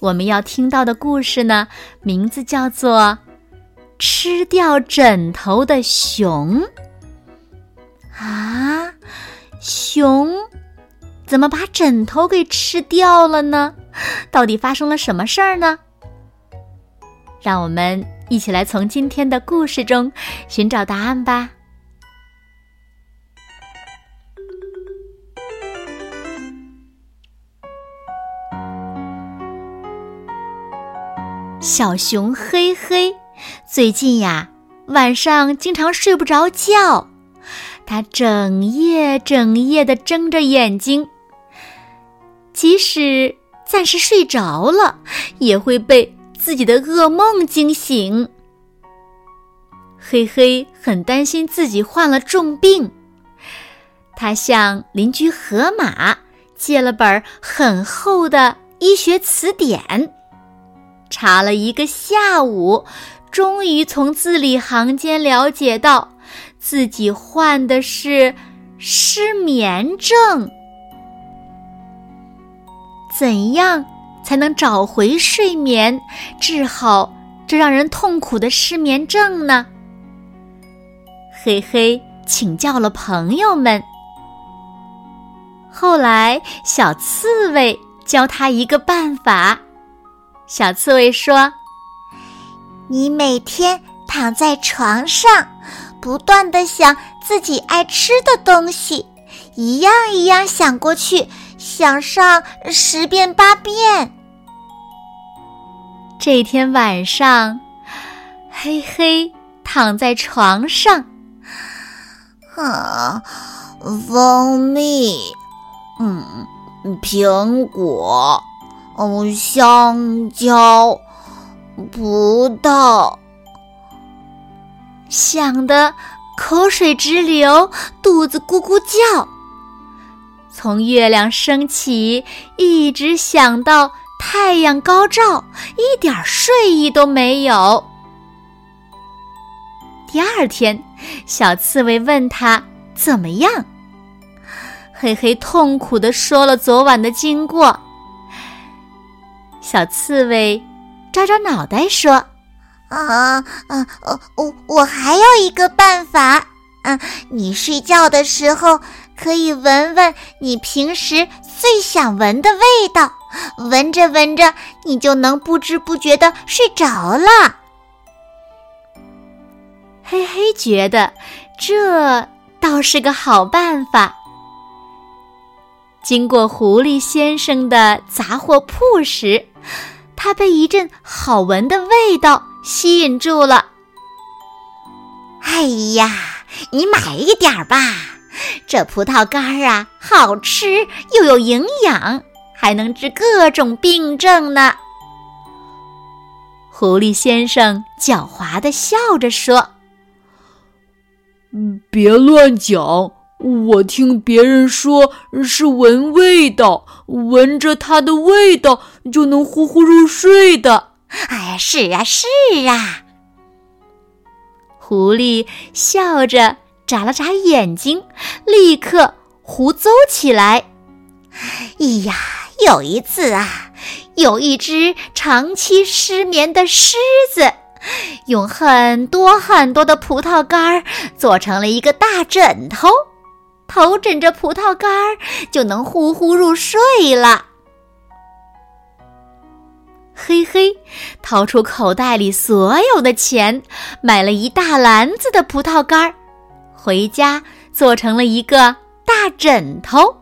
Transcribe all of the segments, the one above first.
我们要听到的故事呢，名字叫做《吃掉枕头的熊》啊！熊怎么把枕头给吃掉了呢？到底发生了什么事儿呢？让我们一起来从今天的故事中寻找答案吧。小熊黑黑，最近呀，晚上经常睡不着觉。它整夜整夜的睁着眼睛，即使暂时睡着了，也会被自己的噩梦惊醒。黑黑很担心自己患了重病，他向邻居河马借了本很厚的医学词典。查了一个下午，终于从字里行间了解到，自己患的是失眠症。怎样才能找回睡眠，治好这让人痛苦的失眠症呢？嘿嘿，请教了朋友们。后来，小刺猬教他一个办法。小刺猬说：“你每天躺在床上，不断的想自己爱吃的东西，一样一样想过去，想上十遍八遍。”这天晚上，嘿嘿躺在床上，啊，蜂蜜，嗯，苹果。哦，香蕉、葡萄，想得口水直流，肚子咕咕叫。从月亮升起，一直想到太阳高照，一点睡意都没有。第二天，小刺猬问他怎么样，嘿嘿，痛苦的说了昨晚的经过。小刺猬抓抓脑袋说：“啊啊，我我还有一个办法，嗯，你睡觉的时候可以闻闻你平时最想闻的味道，闻着闻着，你就能不知不觉的睡着了。”嘿嘿，觉得这倒是个好办法。经过狐狸先生的杂货铺时，他被一阵好闻的味道吸引住了。哎呀，你买一点吧，这葡萄干儿啊，好吃又有营养，还能治各种病症呢。狐狸先生狡猾的笑着说：“别乱讲。”我听别人说是闻味道，闻着它的味道就能呼呼入睡的。哎呀，是啊，是啊。狐狸笑着眨了眨眼睛，立刻胡诌起来。哎呀，有一次啊，有一只长期失眠的狮子，用很多很多的葡萄干做成了一个大枕头。头枕着葡萄干儿，就能呼呼入睡了。嘿嘿，掏出口袋里所有的钱，买了一大篮子的葡萄干儿，回家做成了一个大枕头。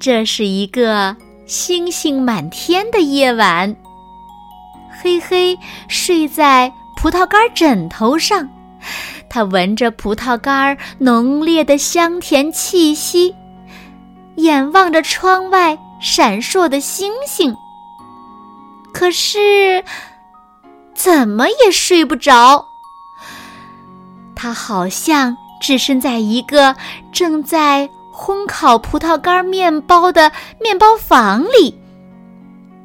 这是一个星星满天的夜晚，嘿嘿，睡在葡萄干枕头上。他闻着葡萄干浓烈的香甜气息，眼望着窗外闪烁的星星，可是怎么也睡不着。他好像置身在一个正在烘烤葡萄干面包的面包房里，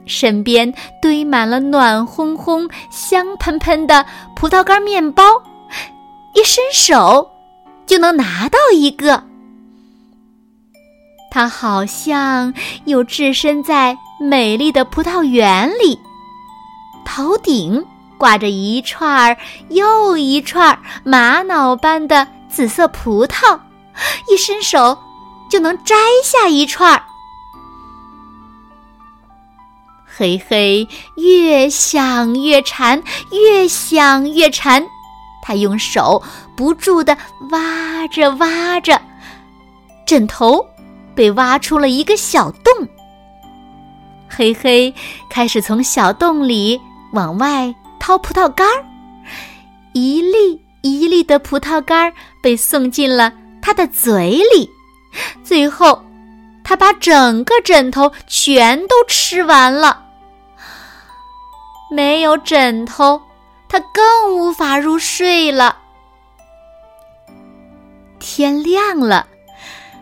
身边堆满了暖烘烘、香喷喷的葡萄干面包，一伸手就能拿到一个。他好像又置身在美丽的葡萄园里，头顶挂着一串又一串玛瑙般的紫色葡萄，一伸手就能摘下一串。嘿嘿，越想越馋，越想越馋，他用手不住地挖着挖着枕头。被挖出了一个小洞，嘿嘿，开始从小洞里往外掏葡萄干儿，一粒一粒的葡萄干儿被送进了他的嘴里，最后，他把整个枕头全都吃完了。没有枕头，他更无法入睡了。天亮了。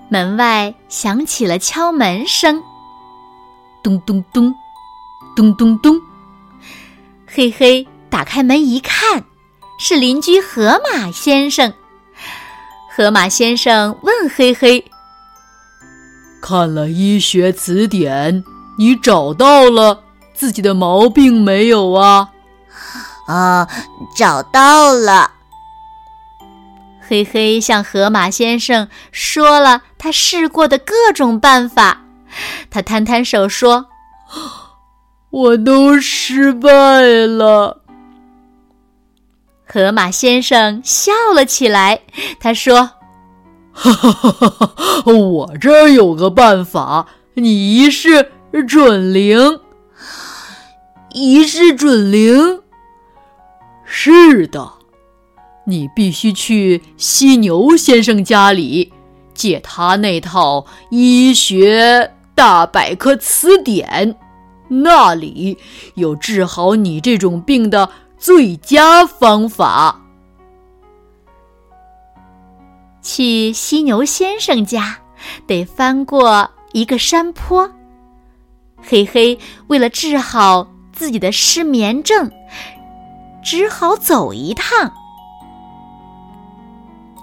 门外响起了敲门声，咚咚咚，咚咚咚。嘿嘿，打开门一看，是邻居河马先生。河马先生问嘿嘿：“看了医学词典，你找到了自己的毛病没有啊？”“ 啊，找到了。”嘿嘿，向河马先生说了他试过的各种办法。他摊摊手说：“我都失败了。”河马先生笑了起来。他说：“哈哈哈哈哈！我这儿有个办法，你一试准灵。一试准灵。是的。”你必须去犀牛先生家里借他那套医学大百科词典，那里有治好你这种病的最佳方法。去犀牛先生家得翻过一个山坡，嘿嘿，为了治好自己的失眠症，只好走一趟。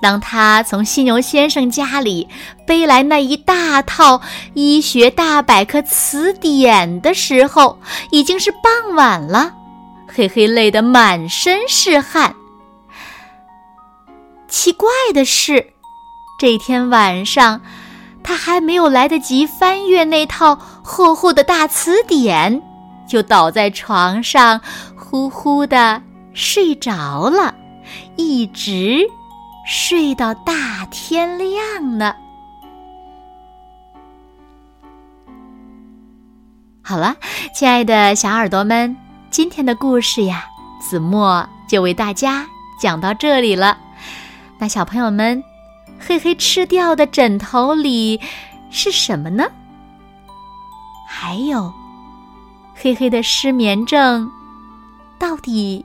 当他从犀牛先生家里背来那一大套医学大百科词典的时候，已经是傍晚了。嘿嘿，累得满身是汗。奇怪的是，这天晚上，他还没有来得及翻阅那套厚厚的大词典，就倒在床上，呼呼的睡着了，一直。睡到大天亮呢。好了，亲爱的小耳朵们，今天的故事呀，子墨就为大家讲到这里了。那小朋友们，嘿嘿吃掉的枕头里是什么呢？还有，嘿嘿的失眠症到底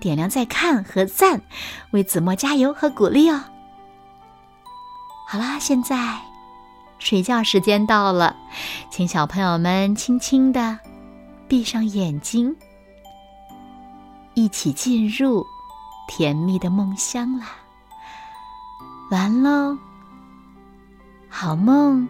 点亮再看和赞，为子墨加油和鼓励哦。好啦，现在。睡觉时间到了，请小朋友们轻轻的闭上眼睛，一起进入甜蜜的梦乡啦！完喽，好梦。